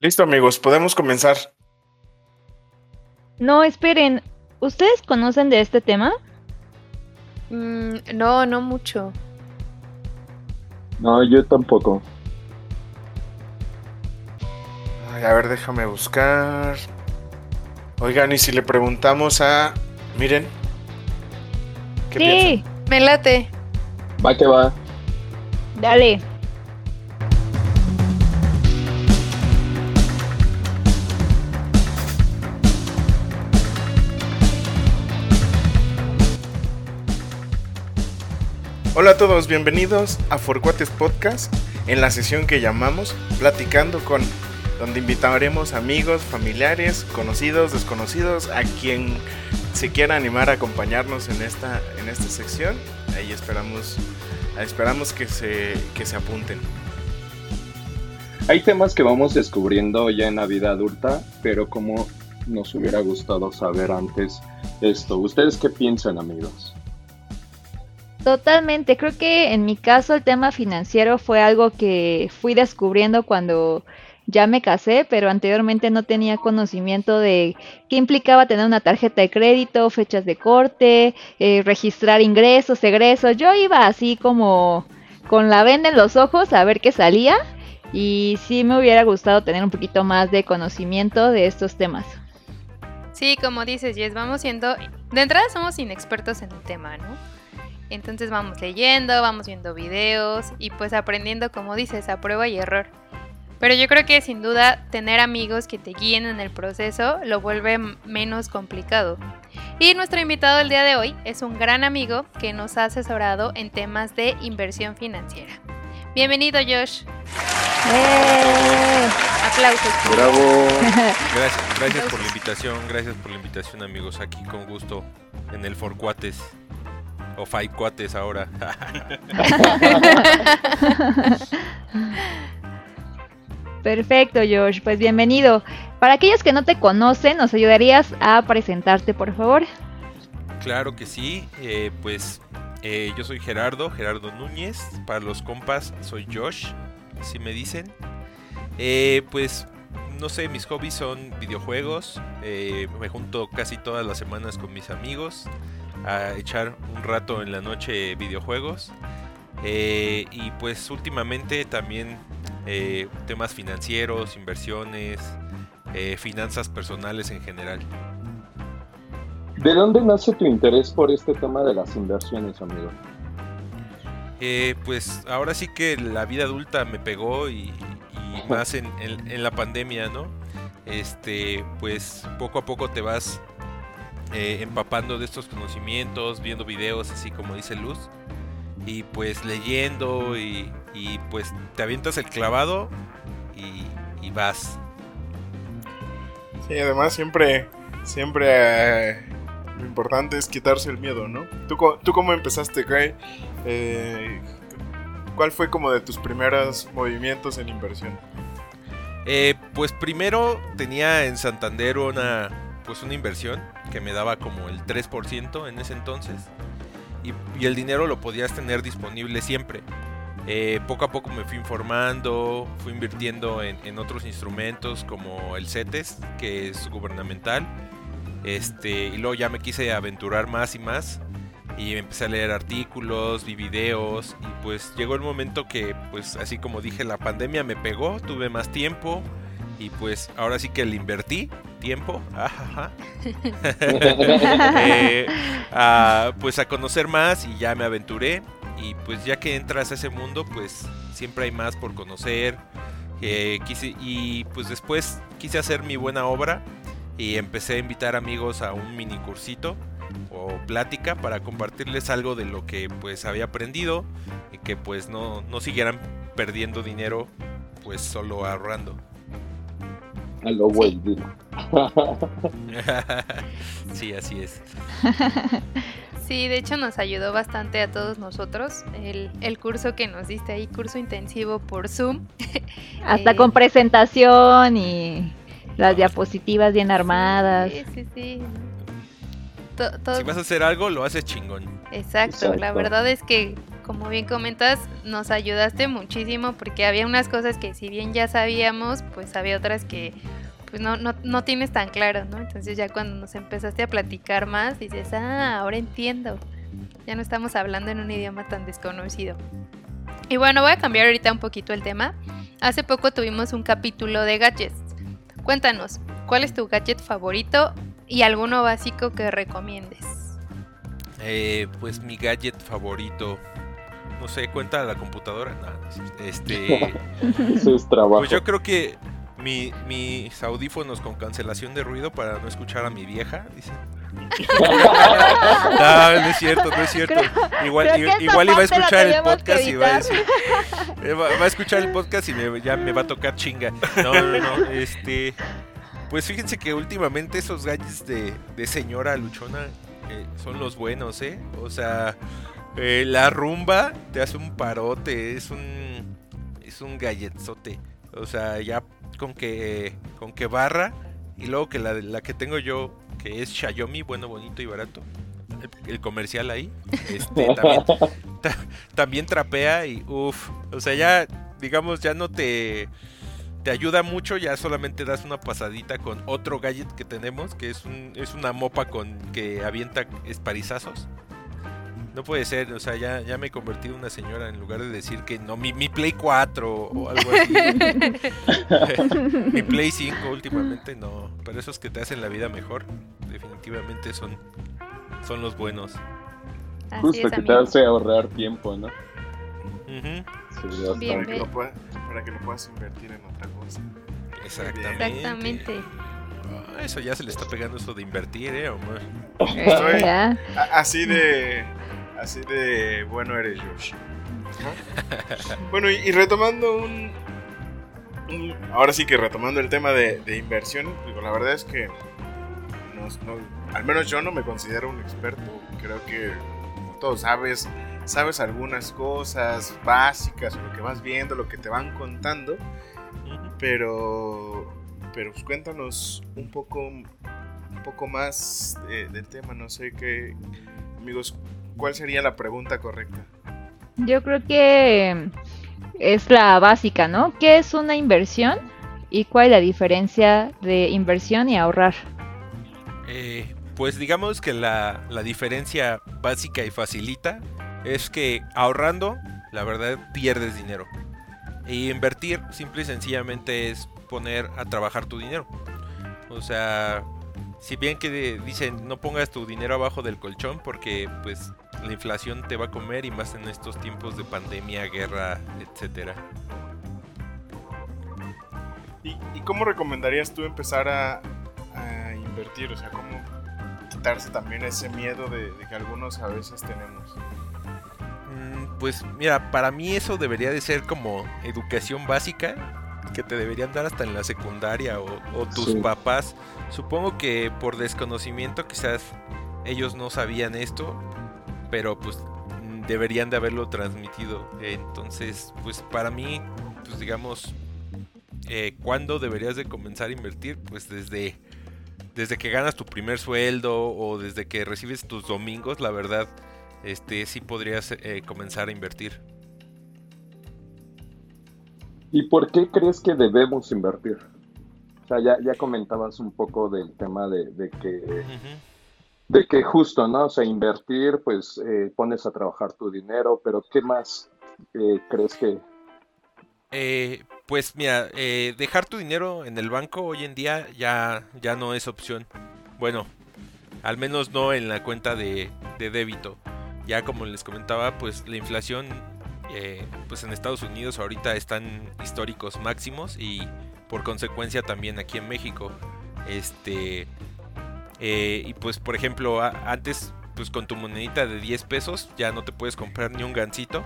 Listo amigos, podemos comenzar. No, esperen, ¿ustedes conocen de este tema? Mm, no, no mucho. No, yo tampoco. Ay, a ver, déjame buscar. Oigan, y si le preguntamos a... Miren. ¿Qué sí, piensan? Me late. Va que va. dale. Hola a todos, bienvenidos a Forcuates Podcast en la sesión que llamamos Platicando con, donde invitaremos amigos, familiares, conocidos, desconocidos, a quien se quiera animar a acompañarnos en esta, en esta sección. Ahí esperamos, esperamos que se, que se apunten. Hay temas que vamos descubriendo ya en la vida adulta, pero como nos hubiera gustado saber antes esto. ¿Ustedes qué piensan, amigos? Totalmente, creo que en mi caso el tema financiero fue algo que fui descubriendo cuando ya me casé, pero anteriormente no tenía conocimiento de qué implicaba tener una tarjeta de crédito, fechas de corte, eh, registrar ingresos, egresos. Yo iba así como con la venda en los ojos a ver qué salía y sí me hubiera gustado tener un poquito más de conocimiento de estos temas. Sí, como dices, Jess, vamos siendo. De entrada somos inexpertos en el tema, ¿no? Entonces vamos leyendo, vamos viendo videos y pues aprendiendo, como dices, a prueba y error. Pero yo creo que sin duda tener amigos que te guíen en el proceso lo vuelve menos complicado. Y nuestro invitado del día de hoy es un gran amigo que nos ha asesorado en temas de inversión financiera. Bienvenido Josh. ¡Eh! Aplausos. Bravo. Gracias, gracias por la invitación, gracias por la invitación amigos, aquí con gusto en el Forcuates. O Five Cuates ahora. Perfecto, Josh. Pues bienvenido. Para aquellos que no te conocen, ¿nos ayudarías a presentarte, por favor? claro que sí, eh, pues eh, yo soy Gerardo, Gerardo Núñez. Para los compas soy Josh, así me dicen. Eh, pues no sé, mis hobbies son videojuegos. me junto casi todas las semanas con mis amigos a echar un rato en la noche videojuegos. Eh, y pues últimamente también eh, temas financieros, inversiones, eh, finanzas personales en general. ¿De dónde nace tu interés por este tema de las inversiones, amigo? Pues ahora sí que la vida adulta me pegó y, y más en, en- en la pandemia, ¿no? Este, pues poco a poco te vas eh, empapando de estos conocimientos, viendo videos, así como dice Luz, y pues leyendo y, y, pues te avientas el clavado y, y vas. Sí, además siempre, siempre eh, lo importante es quitarse el miedo, ¿no? ¿Tú, tú cómo empezaste, Gray? Eh, ¿Cuál fue como de tus primeros movimientos en inversión? Eh, pues primero tenía en Santander una, pues una inversión que me daba como el 3% en ese entonces. Y, el dinero lo podías tener disponible siempre. Eh, poco a poco me fui informando, fui invirtiendo en, en otros instrumentos como el CETES, que es gubernamental. Este, y luego ya me quise aventurar más y más. Y empecé a leer artículos, vi videos. Y pues llegó el momento que, pues así como dije, la pandemia me pegó, tuve más tiempo. Y pues ahora sí que le invertí tiempo. ajaja, eh, a, pues a conocer más y ya me aventuré. Y pues ya que entras a ese mundo, pues siempre hay más por conocer. eh, quise, y pues después quise hacer mi buena obra y empecé a invitar amigos a un mini cursito o plática para compartirles algo de lo que pues había aprendido y que pues no, no siguieran perdiendo dinero pues solo ahorrando. A lo güey, digo. sí, así es. Sí, de hecho nos ayudó bastante a todos nosotros el, el curso que nos diste ahí, curso intensivo por Zoom. Hasta Eh, con presentación y las diapositivas bien armadas. Sí, sí, sí. To- Si vas a hacer algo, lo haces chingón. Exacto, la verdad es que como bien comentas, nos ayudaste muchísimo porque había unas cosas que si bien ya sabíamos, pues había otras que pues no, no, no tienes tan claro, ¿no? Entonces ya cuando nos empezaste a platicar más, dices, ah, ahora entiendo. Ya no estamos hablando en un idioma tan desconocido. Y bueno, voy a cambiar ahorita un poquito el tema. Hace poco tuvimos un capítulo de gadgets. Cuéntanos, ¿cuál es tu gadget favorito y alguno básico que recomiendes? Eh, pues mi gadget favorito. No sé, cuenta la computadora. No, este. Eso es trabajo. Pues yo creo que mi, mis audífonos con cancelación de ruido para no escuchar a mi vieja, dice. no, no es cierto, no es cierto. Igual, Creo igual iba a escuchar el podcast y va a decir. eh, Va, va a escuchar el podcast y me- ya me va a tocar chinga. No, no, no. Este. Pues fíjense que últimamente esos gadgets de, de señora luchona eh, son los buenos, ¿eh? O sea, eh, la rumba te hace un parote, es un. Es un galletzote. O sea, ya con que con que barra y luego que la, la que tengo yo que es Xiaomi, bueno, bonito y barato. El, el comercial ahí, este, también, ta- también trapea y uff, o sea, ya digamos ya no te te ayuda mucho, ya solamente das una pasadita con otro gadget que tenemos, que es un es una mopa con que avienta esparizazos. No puede ser, o sea, ya, ya me he convertido en una señora en lugar de decir que no, mi, mi Play 4 o algo así. mi Play 5 últimamente no, pero esos que te hacen la vida mejor, definitivamente son, son los buenos. Así Justo es, que te hace ahorrar tiempo, ¿no? Ujú, Sí, Bien. Para que, lo pueda- para que lo puedas invertir en otra cosa. Exactamente. Exactamente. Ah, eso ya se le está pegando eso de invertir, eh, Omar. A- Así de. Así de bueno eres, Josh. Bueno, y, y retomando un, un- Ahora sí que retomando el tema de, de inversión, digo, la verdad es que. no- no- al menos yo no me considero un experto. Creo que, como todos sabes, sabes algunas cosas básicas, lo que vas viendo, lo que te van contando. Pero, pero pues, cuéntanos un poco, un poco más de- del tema. No sé qué, amigos, ¿cuál sería la pregunta correcta? Yo creo que es la básica, ¿no? ¿Qué es una inversión y cuál es la diferencia de inversión y ahorrar? Eh, pues digamos que la, la diferencia básica y facilita es que ahorrando, la verdad, pierdes dinero. Y invertir simple y sencillamente es poner a trabajar tu dinero. O sea, si bien que dicen no pongas tu dinero abajo del colchón porque pues la inflación te va a comer y más en estos tiempos de pandemia, guerra, etcétera. ¿Y, y cómo recomendarías tú empezar a, a invertir? O sea, ¿cómo quitarse también ese miedo de, de que algunos a veces tenemos? Mm, Pues mira, para mí eso debería de ser como educación básica que te deberían dar hasta en la secundaria o, o tus Sí. papás. Supongo que por desconocimiento quizás ellos no sabían esto, pero pues deberían de haberlo transmitido. Entonces, pues para mí, pues digamos, eh, ¿cuándo deberías de comenzar a invertir? Pues desde, desde que ganas tu primer sueldo o desde que recibes tus domingos, la verdad este sí podrías eh, comenzar a invertir. ¿Y por qué crees que debemos invertir? O sea, ya, ya comentabas un poco del tema de, de que. De que justo, ¿no? O sea, invertir, pues eh, pones a trabajar tu dinero, pero ¿qué más eh, crees que... Eh, pues mira, eh, dejar tu dinero en el banco hoy en día ya, ya no es opción. Bueno, al menos no en la cuenta de, de débito. Ya como les comentaba, pues la inflación eh, pues en Estados Unidos ahorita están históricos máximos y por consecuencia también aquí en México. Este eh, y pues por ejemplo a- antes pues con tu monedita de 10 pesos ya no te puedes comprar ni un gancito.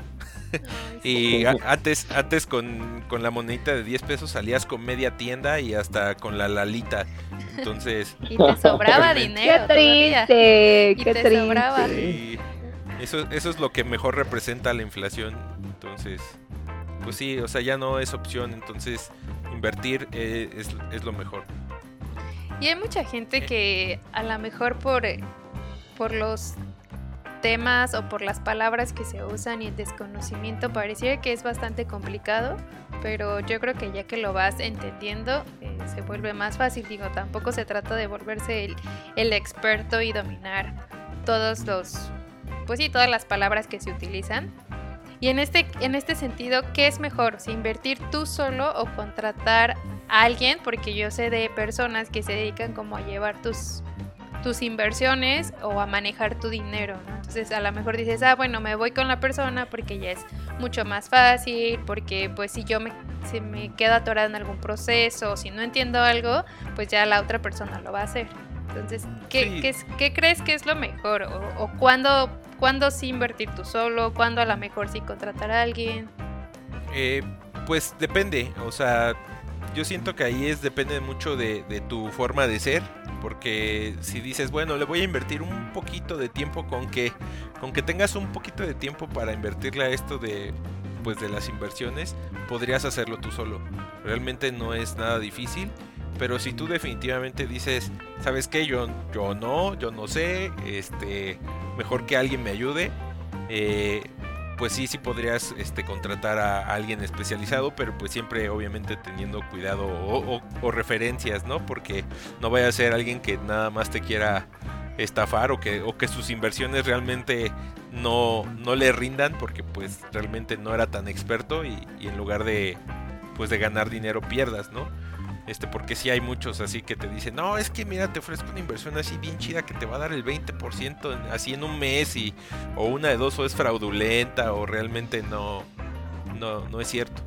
Y a- antes, antes con, con la monedita de 10 pesos salías con media tienda y hasta con la lalita. Entonces, Y te sobraba ¡Qué dinero. todavía. triste! Y ¡Qué te triste! sobraba. sí, eso, eso es lo que mejor representa la inflación. Entonces, pues sí, o sea, ya no es opción. Entonces, invertir eh, es, es lo mejor. Y hay mucha gente que a lo mejor por, eh, por los temas o por las palabras que se usan y el desconocimiento pareciera que es bastante complicado, pero yo creo que ya que lo vas entendiendo eh, se vuelve más fácil. Digo, tampoco se trata de volverse el, el experto y dominar todos los, pues sí, todas las palabras que se utilizan. Y en este, en este sentido, ¿qué es mejor? Si invertir tú solo o contratar a alguien, porque yo sé de personas que se dedican como a llevar tus tus inversiones o a manejar tu dinero, ¿no? Entonces a lo mejor dices, ah, bueno, me voy con la persona porque ya es mucho más fácil, porque pues si yo me, si me quedo atorado en algún proceso, o si no entiendo algo, pues ya la otra persona lo va a hacer. Entonces, ¿qué, ¿qué, crees que es lo mejor? ¿O, o cuándo, cuándo sí invertir tú solo? ¿Cuándo a lo mejor sí contratar a alguien? Eh, pues depende, o sea, yo siento que ahí es depende mucho de, tu forma de ser porque si dices, bueno, le voy a invertir un poquito de tiempo con que con que tengas un poquito de tiempo para invertirle a esto de pues de las inversiones, podrías hacerlo tú solo. Realmente no es nada difícil, pero si tú definitivamente dices, ¿sabes qué? Yo yo no, yo no sé, este, mejor que alguien me ayude. Eh, pues sí, sí podrías este, contratar a alguien especializado, pero pues siempre obviamente teniendo cuidado o, referencias, ¿no? Porque no vaya a ser alguien que nada más te quiera estafar o que, o que sus inversiones realmente no, no le rindan porque pues realmente no era tan experto y, y en lugar de pues de ganar dinero pierdas, ¿no? Este, porque si hay muchos así que te dicen, no, es que mira, te ofrezco una inversión así bien chida que te va a dar el 20% así en un mes y o una de dos o es fraudulenta o realmente no, no, no es cierto.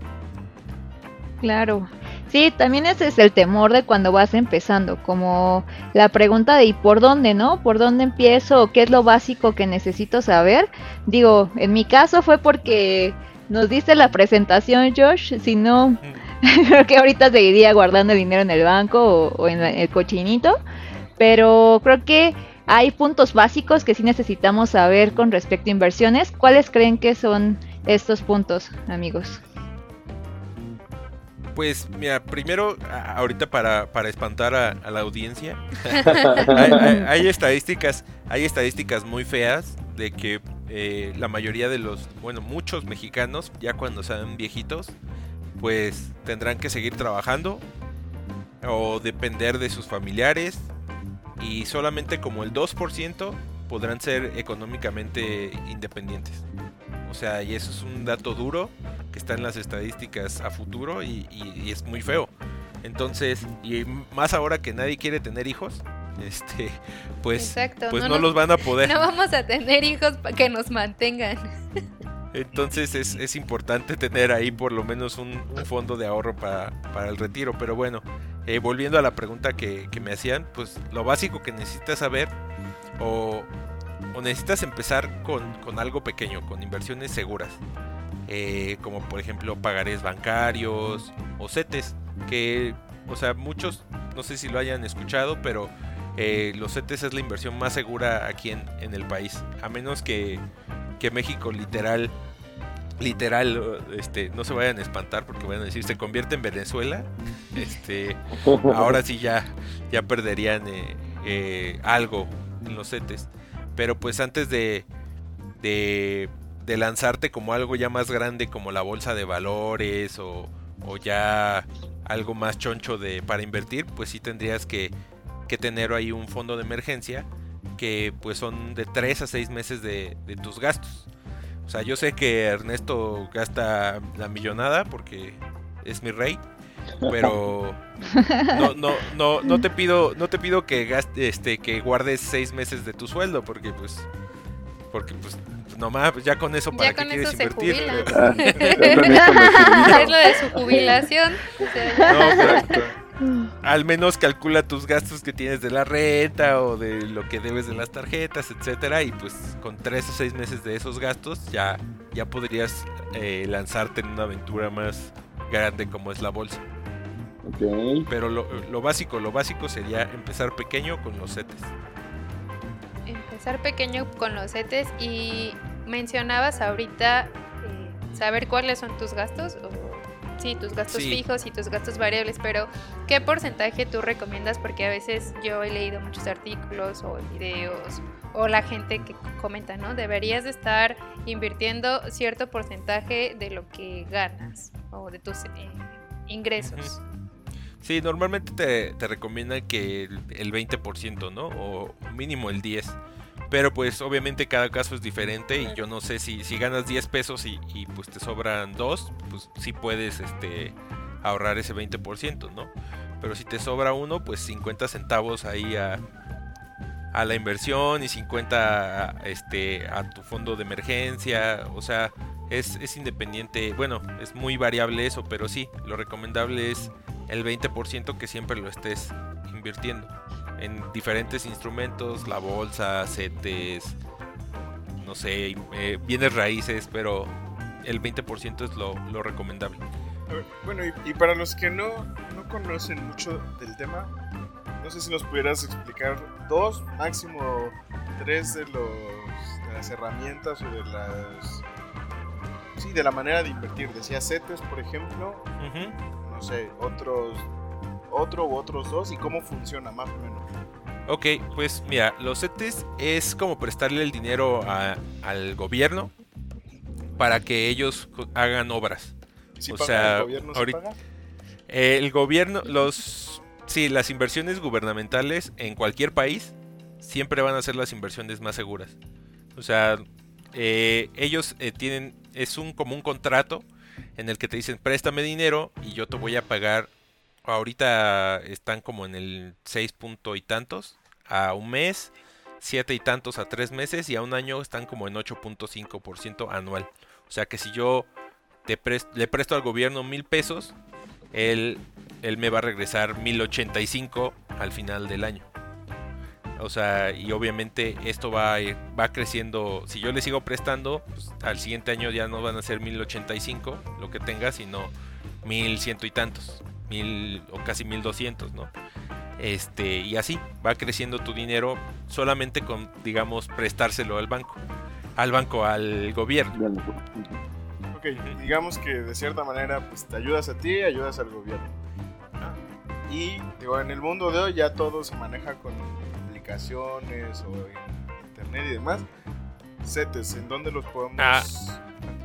Claro. Sí, también ese es el temor de cuando vas empezando, como la pregunta de ¿y por dónde, no? ¿Por dónde empiezo? ¿Qué es lo básico que necesito saber? Digo, en mi caso fue porque nos diste la presentación, Josh, si no, creo que ahorita seguiría guardando el dinero en el banco o, en el cochinito. Pero creo que hay puntos básicos que sí necesitamos saber con respecto a inversiones. ¿Cuáles creen que son estos puntos, amigos? Pues mira, primero, ahorita para, espantar a, la audiencia, hay, estadísticas, hay estadísticas muy feas de que eh, la mayoría de los, bueno, muchos mexicanos, ya cuando sean viejitos, pues tendrán que seguir trabajando o depender de sus familiares y solamente como el 2% podrán ser económicamente independientes. O sea, y eso es un dato duro que está en las estadísticas a futuro y, es muy feo. Entonces, y más ahora que nadie quiere tener hijos, este, pues, pues no, los van a poder. No vamos a tener hijos para que nos mantengan. Entonces es, importante tener ahí por lo menos un, fondo de ahorro para, el retiro. Pero bueno, eh, volviendo a la pregunta que, me hacían, pues lo básico que necesitas saber o, necesitas empezar con, algo pequeño, con inversiones seguras. Eh, como por ejemplo pagarés bancarios o CETES, que, o sea, muchos, no sé si lo hayan escuchado, pero eh, los CETES es la inversión más segura aquí en, en el país. A menos que que México literal literal este no se vayan a espantar porque van a decir se convierte en Venezuela este ahora sí ya ya perderían eh, eh, algo en los CETES pero pues antes de, de, de lanzarte como algo ya más grande como la bolsa de valores o, o ya algo más choncho de para invertir pues sí tendrías que, que tener ahí un fondo de emergencia que pues son de 3 a 6 meses de, tus gastos. O sea, yo sé que Ernesto gasta la millonada porque es mi rey, pero no, no, no, no te pido, no te pido que gaste, este, que guardes seis meses de tu sueldo, porque pues, porque pues nomás pues, ya con eso para qué quieres invertir. es lo de su jubilación. no, al menos calcula tus gastos que tienes de la renta o de lo que debes de las tarjetas, etcétera, y pues con tres o seis meses de esos gastos ya, ya podrías eh, lanzarte en una aventura más grande como es la bolsa. Pero lo, básico, lo básico sería empezar pequeño con los CETES. Empezar pequeño con los CETES y mencionabas ahorita eh, saber cuáles son tus gastos o sí, tus gastos fijos y tus gastos variables, pero ¿qué porcentaje tú recomiendas? Porque a veces yo he leído muchos artículos o videos o la gente que comenta, ¿no? Deberías de estar invirtiendo cierto porcentaje de lo que ganas o de tus eh, ingresos. Sí, normalmente te, te recomiendan que el, el 20%, ¿no? O mínimo el 10%. Pero pues obviamente cada caso es diferente y yo no sé si, si ganas 10 pesos y, y pues te sobran 2, pues sí puedes este, ahorrar ese 20%, ¿no? Pero si te sobra uno, pues 50 centavos ahí a, a la inversión y 50 a, este, a tu fondo de emergencia. O sea, es, es independiente. Bueno, es muy variable eso, pero sí, lo recomendable es el 20% que siempre lo estés invirtiendo en diferentes instrumentos, la bolsa, CETES, no sé, eh, bienes raíces, pero el 20% es lo, lo recomendable. A ver, Bueno, y, y para los que no, no conocen mucho del tema, no sé si nos pudieras explicar dos, máximo tres de, los, de las herramientas o de las... Sí, de la manera de invertir. Decía CETES, por ejemplo, no sé, otros, otro u otros dos y cómo funciona más o menos. Ok, pues mira, los CETES es como prestarle el dinero a- al gobierno para que ellos hagan obras. ¿Sí O sea, el gobierno? ¿sí ahorita- paga? Eh, el gobierno, los, sí, las inversiones gubernamentales en cualquier país siempre van a ser las inversiones más seguras. O sea, eh, ellos eh, tienen, es un como un contrato en el que te dicen préstame dinero y yo te voy a pagar. Ahorita están como en el 6 punto y tantos a un mes, 7 y tantos a 3 meses y a un año están como en 8.5% anual. O sea que si yo te le presto al gobierno mil pesos, él, él me va a regresar 1085 al final del año. O sea, y obviamente esto va, va creciendo. Si yo le sigo prestando, pues, al siguiente año ya no van a ser 1085 lo que tenga, sino 1100 y tantos. Mil o casi 1200, ¿no? Este, y así va creciendo tu dinero solamente con, digamos, prestárselo al banco. Al banco, al gobierno. Ok, digamos que de cierta manera pues te ayudas a ti, ayudas al gobierno. Y digo, en el mundo de hoy ya todo se maneja con aplicaciones o en internet y demás. CETES, ¿en dónde los podemos Ah,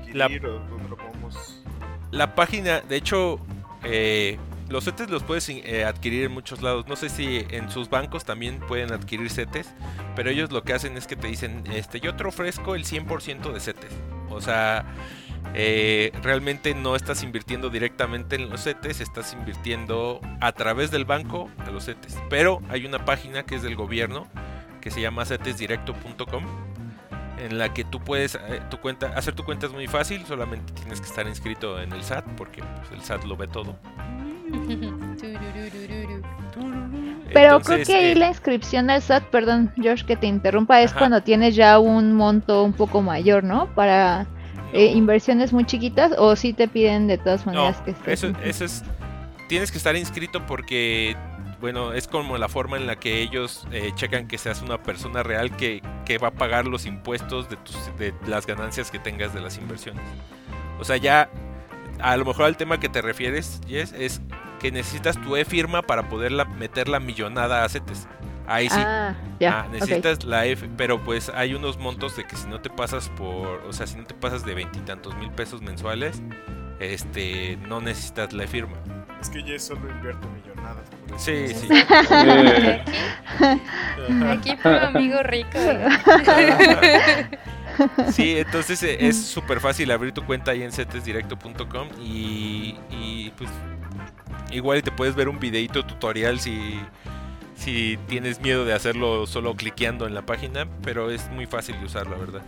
adquirir o dónde lo podemos...? La página, de hecho, eh, los CETES los puedes eh, adquirir en muchos lados. No sé si en sus bancos también pueden adquirir CETES, pero ellos lo que hacen es que te dicen, este, yo te ofrezco el 100% de CETES. O sea, eh, realmente no estás invirtiendo directamente en los CETES, estás invirtiendo a través del banco a los CETES. Pero hay una página que es del gobierno que se llama cetesdirecto.com en la que tú puedes eh, tu cuenta hacer tu cuenta es muy fácil, solamente tienes que estar inscrito en el SAT porque pues, el SAT lo ve todo. Turururururu. Pero creo que ahí eh, la inscripción al SAT, perdón, George, que te interrumpa, es Ajá. cuando tienes ya un monto un poco mayor, ¿no? Para eh, inversiones muy chiquitas, o si te piden de todas no, maneras que estés. eso, eso es tienes que estar inscrito porque bueno, es como la forma en la que ellos eh, checan que seas una persona real que, que va a pagar los impuestos de, tus, de las ganancias que tengas de las inversiones. O sea, ya a lo mejor al tema que te refieres, Jess, es que necesitas tu e-firma para poder meter la millonada a CETES. Ahí sí. Ah, ya. Ah, necesitas la F, pero pues hay unos montos de que si no te pasas por, o sea, si no te pasas de veintitantos mil pesos mensuales, este, no necesitas la firma. Es que yo solo invierto millonadas. Por eso. Sí, sí. Eh, Aquí puro amigo rico. Sí, entonces eh, es súper fácil abrir tu cuenta ahí en cetesdirecto.com y, y pues igual te puedes ver un videito tutorial si, si tienes miedo de hacerlo solo cliqueando en la página, pero es muy fácil de usar, la verdad.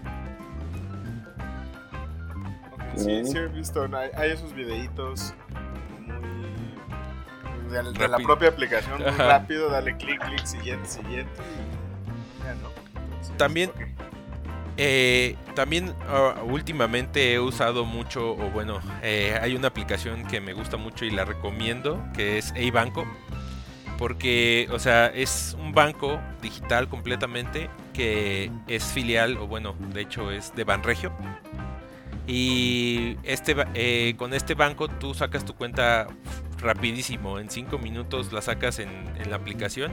Sí, sí he visto, hay, hay esos videitos. De, de la propia aplicación, muy rápido, dale clic, clic, siguiente, siguiente y ya, ¿no? Entonces, También-. Eh, también ah, últimamente he usado mucho, o bueno, eh, hay una aplicación que me gusta mucho y la recomiendo, que es Banco porque, o sea, es un banco digital completamente que es filial, o bueno, de hecho es de Banregio. Y este, eh, con este banco tú sacas tu cuenta rapidísimo, en 5 minutos la sacas en, la aplicación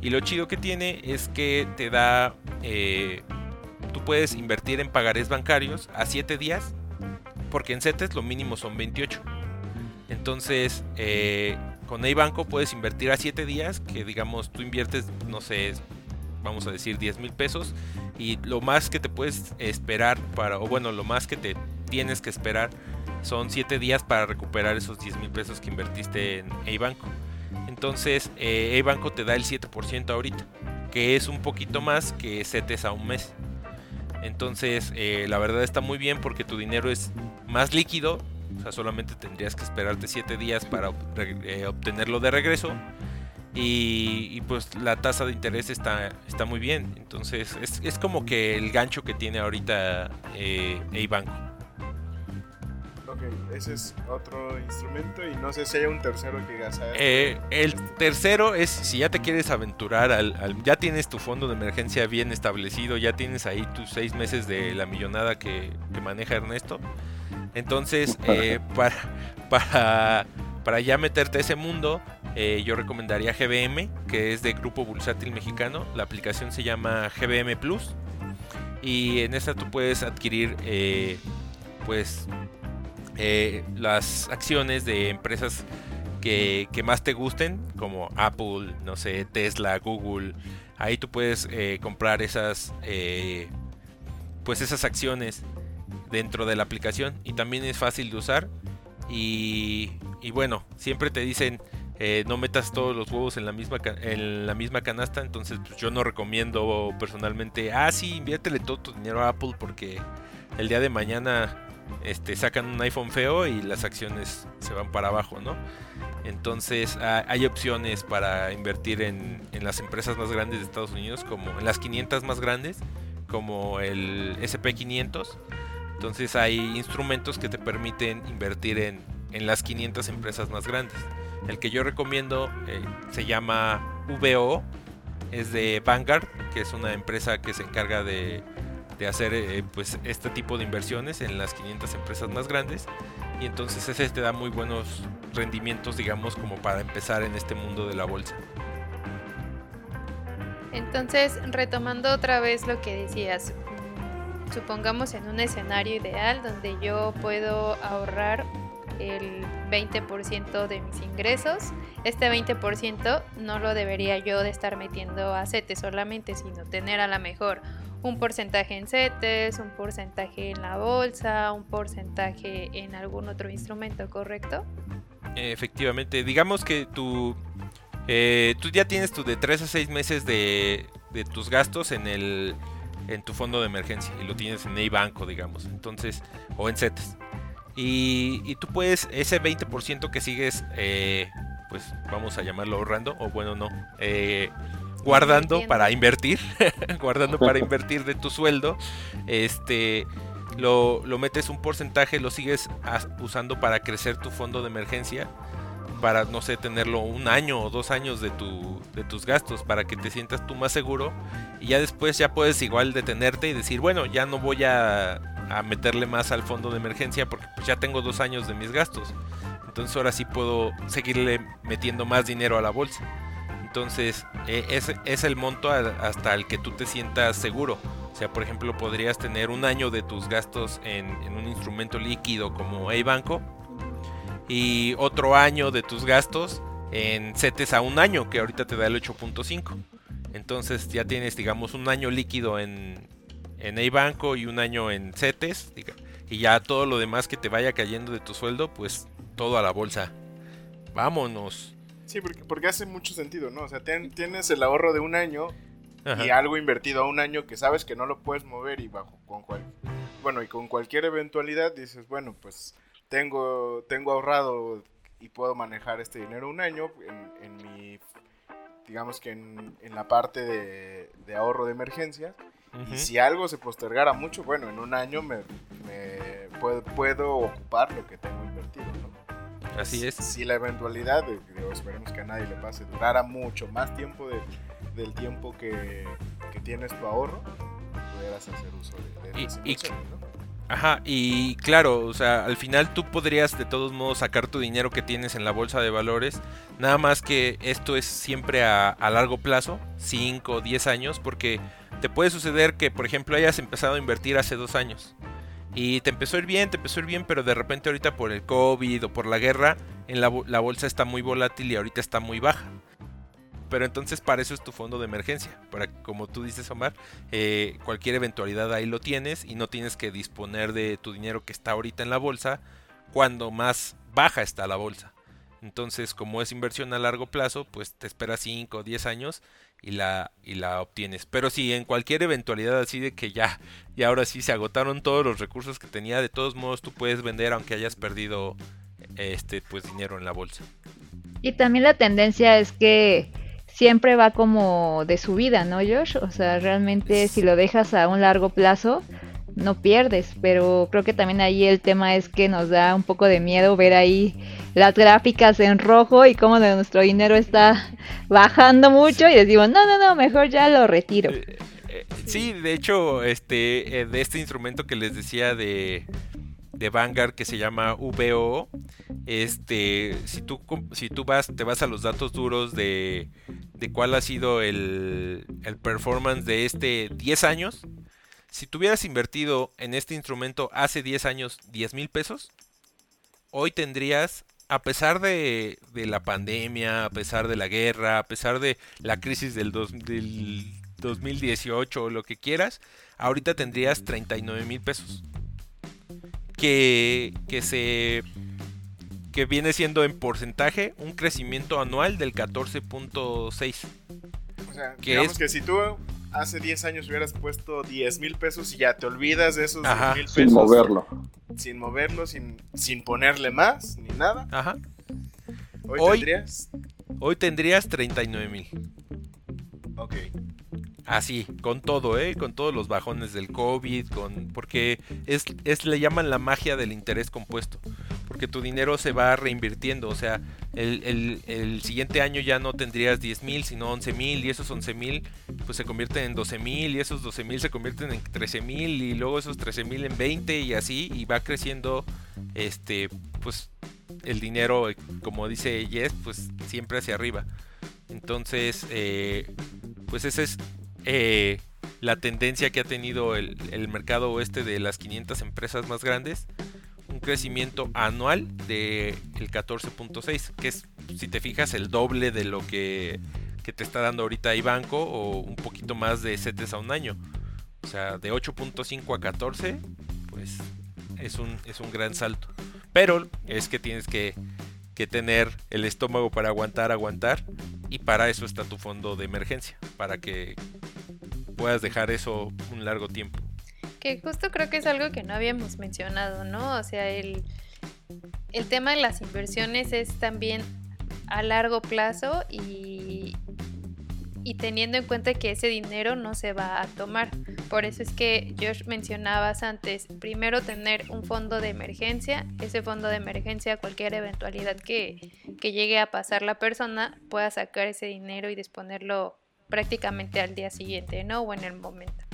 Y lo chido que tiene es que te da, eh, tú puedes invertir en pagarés bancarios a 7 días, porque en CETES lo mínimo son 28. Entonces, eh, con banco puedes invertir a 7 días, que digamos tú inviertes, no sé, vamos a decir 10 mil pesos, y lo más que te puedes esperar para, o bueno, lo más que te tienes que esperar son 7 días para recuperar esos 10 mil pesos que invertiste en banco entonces, eh, te da el 7% ahorita, que es un poquito más que CETES a un mes. Entonces, eh, la verdad está muy bien porque tu dinero es más líquido, o sea, solamente tendrías que esperarte 7 días para eh, obtenerlo de regreso. Y, pues la tasa de interés está, está muy bien. Entonces, es, es como que el gancho que tiene ahorita eh, banco ese es otro instrumento y no sé si hay un tercero que gastar. Eh, el tercero es si ya te quieres aventurar, al, ya tienes tu fondo de emergencia bien establecido, ya tienes ahí tus seis meses de la millonada que, maneja Ernesto. Entonces, eh, para, para, para ya meterte a ese mundo, eh, yo recomendaría GBM, que es de Grupo Bursátil Mexicano. La aplicación se llama GBM Plus. Y en esta tú puedes adquirir pues eh, las acciones de empresas que, más te gusten, como Apple, no sé, Tesla, Google. Ahí tú puedes eh, comprar esas, eh, pues esas acciones dentro de la aplicación y también es fácil de usar. Y, bueno, siempre te dicen no metas todos los huevos en la misma en la misma canasta entonces pues, yo no recomiendo personalmente ah sí inviértele todo tu dinero a Apple porque el día de mañana este, sacan un iPhone feo y las acciones se van para abajo, ¿no? Entonces hay opciones para invertir en, las empresas más grandes de Estados Unidos, como en las 500 más grandes, como el SP500. Entonces hay instrumentos que te permiten invertir en, las 500 empresas más grandes. El que yo recomiendo eh, se llama VO, es de Vanguard, que es una empresa que se encarga de de hacer eh, pues este tipo de inversiones en las 500 empresas más grandes y entonces ese te da muy buenos rendimientos digamos como para empezar en este mundo de la bolsa. Entonces, retomando otra vez lo que decías, supongamos en un escenario ideal donde yo puedo ahorrar el 20% de mis ingresos. Este 20% no lo debería yo de estar metiendo a CETE solamente, sino tener a la mejor un porcentaje en CETES, un porcentaje en la bolsa, un porcentaje en algún otro instrumento, ¿correcto? Efectivamente, digamos que tú, eh, tú ya tienes tu de 3 a 6 meses de, de, tus gastos en el en tu fondo de emergencia y lo tienes en banco, digamos, entonces, o en CETES. Y, y tú puedes, ese 20% que sigues, eh, pues vamos a llamarlo ahorrando, o bueno, no, eh, guardando para invertir, guardando para invertir de tu sueldo, este, lo, metes un porcentaje, lo sigues usando para crecer tu fondo de emergencia, para, no sé, tenerlo un año o dos años de, tu, de tus gastos, para que te sientas tú más seguro y ya después ya puedes igual detenerte y decir, bueno, ya no voy a, a meterle más al fondo de emergencia porque pues ya tengo dos años de mis gastos. Entonces ahora sí puedo seguirle metiendo más dinero a la bolsa. Entonces, e, es, es, el monto hasta el que tú te sientas seguro. O sea, por ejemplo, podrías tener un año de tus gastos en, un instrumento líquido como banco y otro año de tus gastos en CETES a un año, que ahorita te da el 8.5. Entonces ya tienes, digamos, un año líquido en, en banco y un año en CETES. Y ya todo lo demás que te vaya cayendo de tu sueldo, pues todo a la bolsa. Vámonos. Sí, porque, porque hace mucho sentido, ¿no? O sea, tienes el ahorro de un año y algo invertido a un año que sabes que no lo puedes mover y bajo con cual, bueno, y con cualquier eventualidad dices, bueno, pues tengo, tengo ahorrado y puedo manejar este dinero un año en, mi, digamos que en, la parte de, ahorro de emergencia. Y si algo se postergara mucho, bueno, en un año me, puedo, puedo ocupar lo que tengo. Así es. Si la eventualidad, esperemos que a nadie le pase, durara mucho más tiempo del tiempo que, tienes tu ahorro, pudieras hacer uso de, de y, Ajá, y claro, o sea, al final tú podrías de todos modos sacar tu dinero que tienes en la bolsa de valores, nada más que esto es siempre a, a largo plazo, 5 o 10 años, porque te puede suceder que, por ejemplo, hayas empezado a invertir hace dos años y te empezó a ir bien, te empezó a ir bien, pero de repente ahorita por el COVID o por la guerra, en la, bolsa está muy volátil y ahorita está muy baja. Pero entonces para eso es tu fondo de emergencia. Para como tú dices, Omar, eh, cualquier eventualidad ahí lo tienes y no tienes que disponer de tu dinero que está ahorita en la bolsa cuando más baja está la bolsa. Entonces, como es inversión a largo plazo, pues te esperas 5 o 10 años y la, y la obtienes. Pero si en cualquier eventualidad así de que ya, y ahora sí se agotaron todos los recursos que tenía, de todos modos tú puedes vender aunque hayas perdido este pues dinero en la bolsa. Y también la tendencia es que siempre va como de subida, ¿no, Josh? O sea, realmente si lo dejas a un largo plazo, no pierdes, pero creo que también ahí el tema es que nos da un poco de miedo ver ahí las gráficas en rojo y cómo nuestro dinero está bajando mucho y decimos, no, no, no, mejor ya lo retiro. Eh, eh, sí, de hecho, este, eh, de este instrumento que les decía de, de Vanguard que se llama VO, este, si tú, si tú vas, te vas a los datos duros de, de cuál ha sido el, el performance de este 10 años, si tuvieras invertido en este instrumento hace 10 años 10 mil pesos, hoy tendrías, a pesar de, la pandemia, a pesar de la guerra, a pesar de la crisis del, 2018 o lo que quieras, ahorita tendrías 39 mil pesos. Que, que se que viene siendo en porcentaje un crecimiento anual del 14.6. O sea, digamos que si tú hace 10 años hubieras puesto 10 mil pesos y ya te olvidas de esos 10 mil pesos. Sin moverlo. Sin moverlo, sin, sin ponerle más ni nada. Ajá. Hoy, tendrías. Hoy tendrías 39 mil. Ok. Así, con todo, ¿eh? Con todos los bajones del COVID, con porque es, es le llaman la magia del interés compuesto porque tu dinero se va reinvirtiendo. O sea, el, siguiente año ya no tendrías 10 mil, sino 11 mil, y esos 11 mil pues se convierten en 12 mil, y esos 12 mil se convierten en 13 mil, y luego esos 13 mil en 20, y así, y va creciendo, este, pues el dinero, como dice Jess, pues siempre hacia arriba. Entonces, eh, pues esa es eh, la tendencia que ha tenido el, el mercado oeste de las 500 empresas más grandes un crecimiento anual del 14.6, que es, si te fijas, el doble de lo que, te está dando ahorita banco o un poquito más de CETES a un año. O sea, de 8.5 a 14, pues es un, es un gran salto. Pero es que tienes que, que tener el estómago para aguantar, aguantar. Y para eso está tu fondo de emergencia, para que puedas dejar eso un largo tiempo. Que justo creo que es algo que no habíamos mencionado, ¿no? O sea, el, el tema de las inversiones es también a largo plazo y, y teniendo en cuenta que ese dinero no se va a tomar. Por eso es que Josh mencionabas antes, primero tener un fondo de emergencia, ese fondo de emergencia, cualquier eventualidad que, que llegue a pasar la persona, pueda sacar ese dinero y disponerlo prácticamente al día siguiente, ¿no? O en el momento.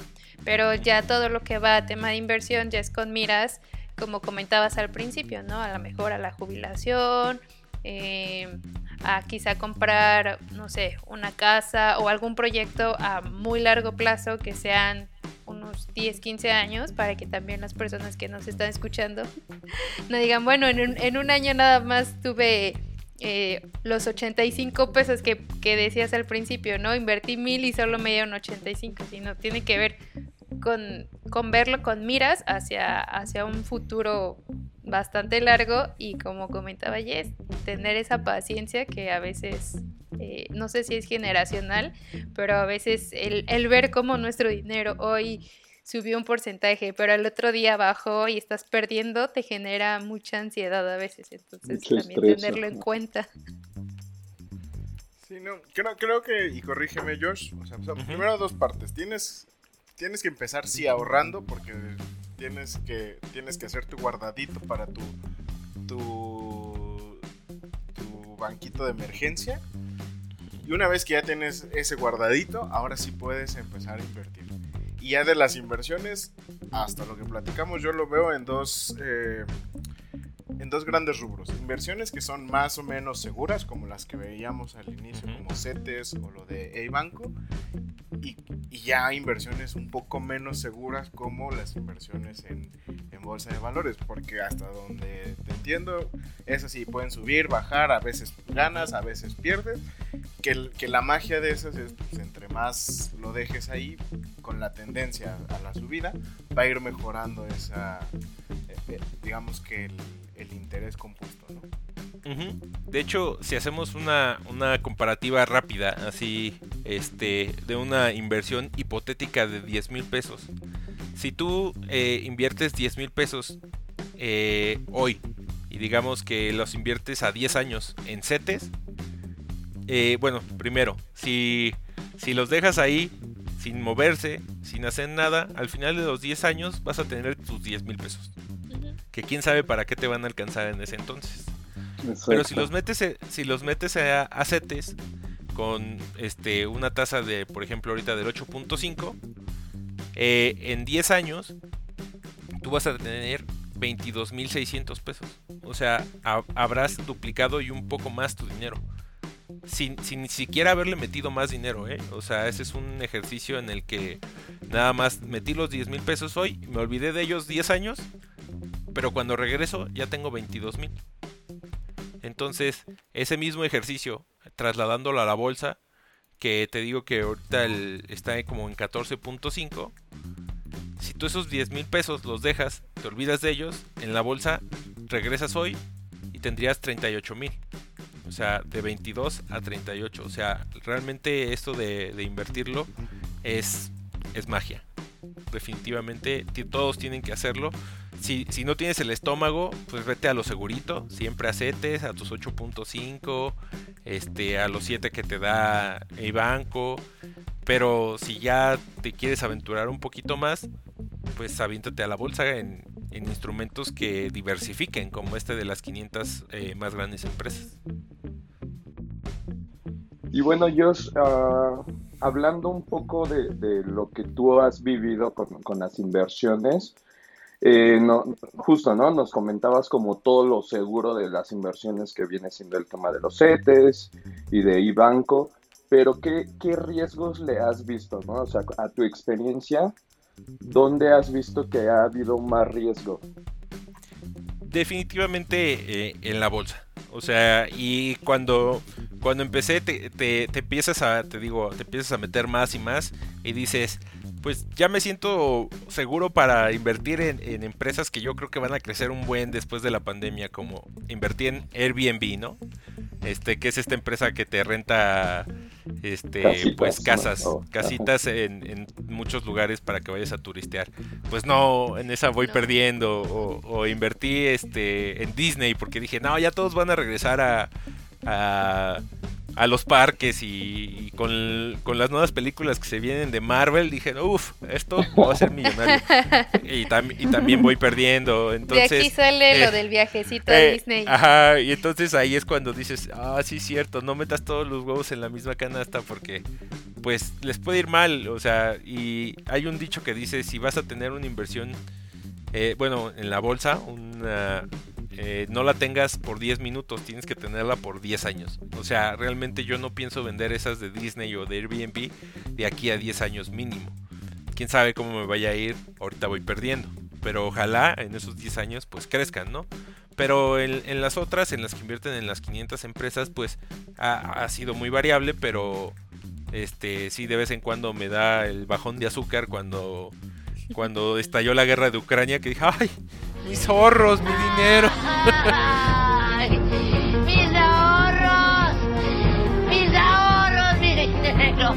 Pero ya todo lo que va a tema de inversión ya es con miras, como comentabas al principio, ¿no? A lo mejor a la jubilación, eh, a quizá comprar, no sé, una casa o algún proyecto a muy largo plazo que sean unos 10, 15 años para que también las personas que nos están escuchando no digan, bueno, en un, en un año nada más tuve eh, los 85 pesos que, que, decías al principio, ¿no? Invertí mil y solo me dieron 85, sino tiene que ver con, con verlo con miras hacia, hacia un futuro bastante largo y como comentaba Jess, tener esa paciencia que a veces, eh, no sé si es generacional, pero a veces el, el ver cómo nuestro dinero hoy subió un porcentaje, pero al otro día bajó y estás perdiendo, te genera mucha ansiedad a veces. Entonces, también tenerlo en cuenta. Sí, no, creo, creo que, y corrígeme Josh, o sea, primero dos partes. Tienes, tienes que empezar sí ahorrando porque tienes que, tienes que hacer tu guardadito para tu, tu, tu banquito de emergencia. Y una vez que ya tienes ese guardadito, ahora sí puedes empezar a invertir. Y ya de las inversiones, hasta lo que platicamos, yo lo veo en dos, eh, en dos grandes rubros. Inversiones que son más o menos seguras, como las que veíamos al inicio, como CETES o lo de E-Banco. Y, y, ya inversiones un poco menos seguras como las inversiones en, en, bolsa de valores, porque hasta donde te entiendo, es así, pueden subir, bajar, a veces ganas, a veces pierdes, que, la magia de esas es, pues, entre más lo dejes ahí, con la tendencia a la subida, va a ir mejorando esa, eh, eh, digamos que el, interés compuesto. De hecho, si hacemos una, una, comparativa rápida, así, este, de una inversión hipotética de 10 mil pesos. Si tú eh, inviertes 10 mil pesos hoy y digamos que los inviertes a 10 años en CETES, eh, bueno, primero, si, si los dejas ahí sin moverse, sin hacer nada, al final de los 10 años vas a tener tus 10 mil pesos. Que quién sabe para qué te van a alcanzar en ese entonces. Exacto. Pero si los metes, si los metes a, a CETES con este, una tasa de, por ejemplo, ahorita del 8.5, eh, en 10 años tú vas a tener 22.600 pesos. O sea, ha, habrás duplicado y un poco más tu dinero. Sin, ni siquiera haberle metido más dinero, ¿eh? O sea, ese es un ejercicio en el que nada más metí los 10 mil pesos hoy, me olvidé de ellos 10 años, pero cuando regreso ya tengo 22 mil. Entonces, ese mismo ejercicio, trasladándolo a la bolsa, que te digo que ahorita está como en 14.5, si tú esos 10 mil pesos los dejas, te olvidas de ellos, en la bolsa regresas hoy y tendrías 38 mil. O sea, de 22 a 38. O sea, realmente esto de, invertirlo es, es magia. Definitivamente todos tienen que hacerlo. Si, no tienes el estómago, pues vete a lo segurito. Siempre a a tus 8.5, este, a los 7 que te da el banco. Pero si ya te quieres aventurar un poquito más, pues aviéntate a la bolsa en, en instrumentos que diversifiquen, como este de las 500 eh, más grandes empresas. Y bueno, Josh, uh, hablando un poco de, lo que tú has vivido con, las inversiones, eh, no, justo, ¿no? Nos comentabas como todo lo seguro de las inversiones que viene siendo el tema de los CETES y de iBanco, pero ¿qué, ¿qué riesgos le has visto, ¿no? O sea, a tu experiencia, ¿dónde has visto que ha habido más riesgo? Definitivamente eh, en la bolsa. O sea, y cuando, cuando empecé te, te, te, empiezas a, te digo, te empiezas a meter más y más y dices, pues ya me siento seguro para invertir en, en, empresas que yo creo que van a crecer un buen después de la pandemia, como invertir en Airbnb, ¿no? Este, que es esta empresa que te renta este casitas, pues casas, ¿no? casitas en, en, muchos lugares para que vayas a turistear. Pues no, en esa voy no. perdiendo. O, o, invertí este en Disney porque dije, no, ya todos van a regresar a, a a los parques y, y con, con, las nuevas películas que se vienen de Marvel, dije, uff, esto va a ser millonario. y, tam y, también voy perdiendo. Entonces, de aquí sale eh, lo del viajecito eh, a Disney. Ajá, y entonces ahí es cuando dices, ah, sí, cierto, no metas todos los huevos en la misma canasta porque pues les puede ir mal. O sea, y hay un dicho que dice, si vas a tener una inversión, eh, bueno, en la bolsa, una eh, no la tengas por 10 minutos, tienes que tenerla por 10 años. O sea, realmente yo no pienso vender esas de Disney o de Airbnb de aquí a 10 años mínimo. Quién sabe cómo me vaya a ir, ahorita voy perdiendo. Pero ojalá en esos 10 años pues crezcan, ¿no? Pero en, las otras, en las que invierten en las 500 empresas, pues ha, ha sido muy variable, pero este sí de vez en cuando me da el bajón de azúcar cuando cuando estalló la guerra de Ucrania que dije, ay, mis ahorros, mi dinero. Ay, mis ahorros, mis ahorros, mi dinero.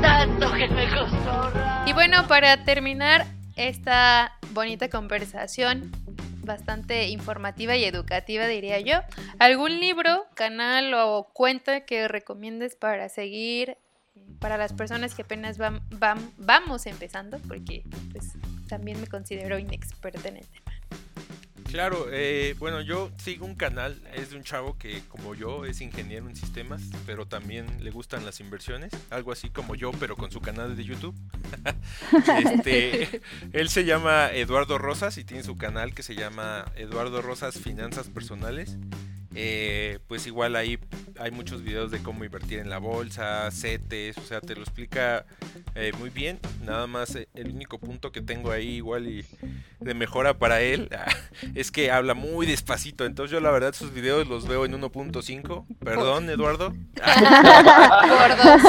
Tanto que me costó. Y bueno, para terminar esta bonita conversación, bastante informativa y educativa, diría yo. ¿Algún libro, canal o cuenta que recomiendes para seguir para las personas que apenas van, van, vamos empezando? Porque pues también me considero inexperta en el tema. Claro, eh, bueno, yo sigo un canal, es de un chavo que como yo es ingeniero en sistemas, pero también le gustan las inversiones, algo así como yo, pero con su canal de YouTube. este, él se llama Eduardo Rosas y tiene su canal que se llama Eduardo Rosas Finanzas Personales. Eh, pues igual ahí hay muchos videos de cómo invertir en la bolsa, CETES, o sea, te lo explica eh, muy bien. Nada más eh, el único punto que tengo ahí igual y de mejora para él es que habla muy despacito. Entonces yo la verdad sus videos los veo en 1.5. Perdón, Eduardo.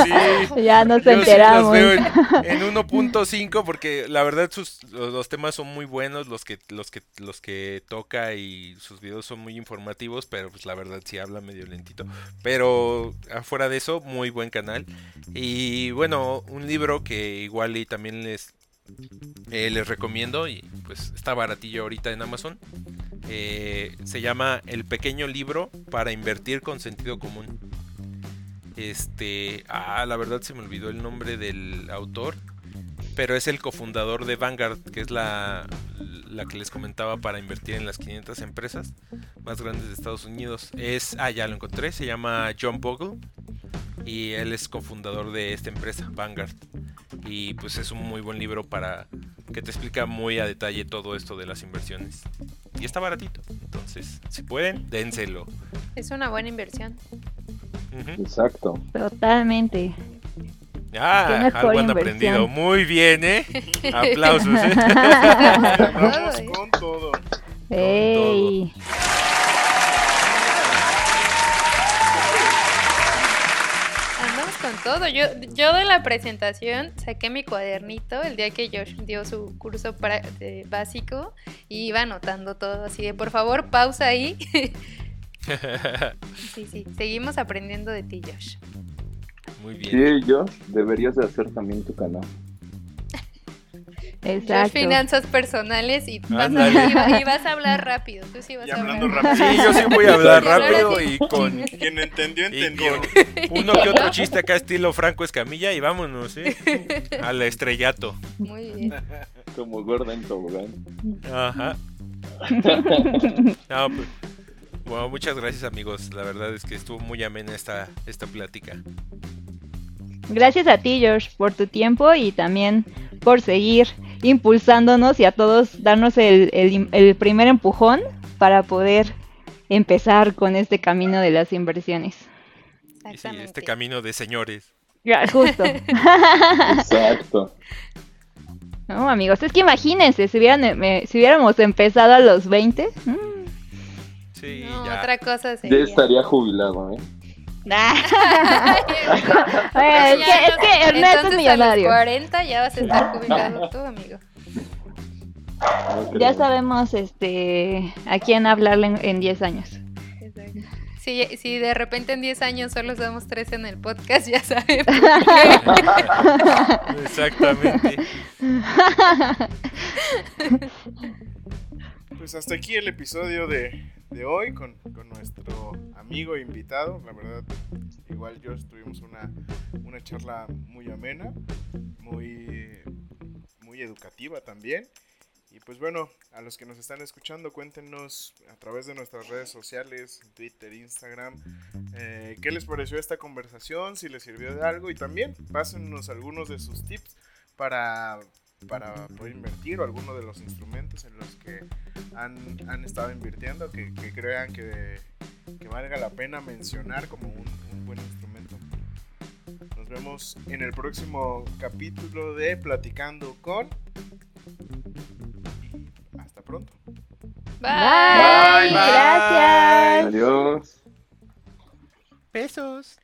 Sí, ya nos yo sí enteramos. los veo en, en 1.5 porque la verdad sus los, los temas son muy buenos, los que los que los que toca y sus videos son muy informativos, pero pues la verdad sí habla medio lentito. Pero afuera de eso, muy buen canal. Y bueno, un libro que igual y también les eh, les recomiendo y pues está baratillo ahorita en Amazon. Eh, se llama El pequeño libro para invertir con sentido común. Este, ah, la verdad se me olvidó el nombre del autor, pero es el cofundador de Vanguard, que es la, la que les comentaba para invertir en las 500 empresas más grandes de Estados Unidos. Es, ah, ya lo encontré, se llama John Bogle y él es cofundador de esta empresa, Vanguard. Y pues es un muy buen libro para que te explica muy a detalle todo esto de las inversiones. Y está baratito, entonces, si pueden, dénselo. Es una buena inversión. Exacto. Totalmente. Ah, algo han inversión. aprendido. Muy bien, ¿eh? Aplausos. ¿eh? Vamos con todo. ¡Ey! Andamos con todo. Yo, yo de la presentación saqué mi cuadernito el día que Josh dio su curso para- de básico y iba anotando todo así de por favor pausa ahí. sí, sí, seguimos aprendiendo de ti, Josh. Muy bien. Sí, yo deberías de hacer también tu canal. Josh Exacto. finanzas personales y vas, a, y va- y vas a hablar rápido. Tú sí vas Y a hablando hablar rápido. Sí, yo sí voy a hablar rápido y con, Quien entendió, entendió. uno que otro chiste acá estilo Franco Escamilla y vámonos, ¿eh? Al estrellato. Muy bien. Como gorda en tobogán. Ajá. No, pues, bueno, muchas gracias amigos. La verdad es que estuvo muy amena esta, esta plática. Gracias a ti, George, por tu tiempo y también por seguir impulsándonos y a todos darnos el, el- el primer empujón para poder empezar con este camino de las inversiones. Sí, Exactamente. este camino de señores. Ya, Justo. Exacto. No, amigos, es que imagínense, si, hubieran, eh, me- si hubiéramos empezado a los 20. mm. Sí, No, ya. otra cosa Ya sería. estaría jubilado, ¿eh? Nah. Oye, es, que, es que Ernesto es Entonces, A millonario. los 40 ya vas a estar jubilado tú, amigo. No. Ya sabemos este a quién hablarle en, en 10 años. Exacto. Si, si de repente en 10 años solo somos tres en el podcast, ya sabemos. Exactamente. Pues hasta aquí el episodio de, de hoy con, con nuestro amigo invitado. La verdad, igual yo tuvimos una, una charla muy amena, muy, muy educativa también. Y pues bueno, a los que nos están escuchando, cuéntenos a través de nuestras redes sociales, Twitter, Instagram, eh, qué les pareció esta conversación, si les sirvió de algo y también pásennos algunos de sus tips para, para poder invertir o alguno de los instrumentos en los que han, han estado invirtiendo que, que crean que, que valga la pena mencionar como un, un buen instrumento. Nos vemos en el próximo capítulo de Platicando con... Y hasta pronto. Bye. Bye. Gracias. Adiós. Besos.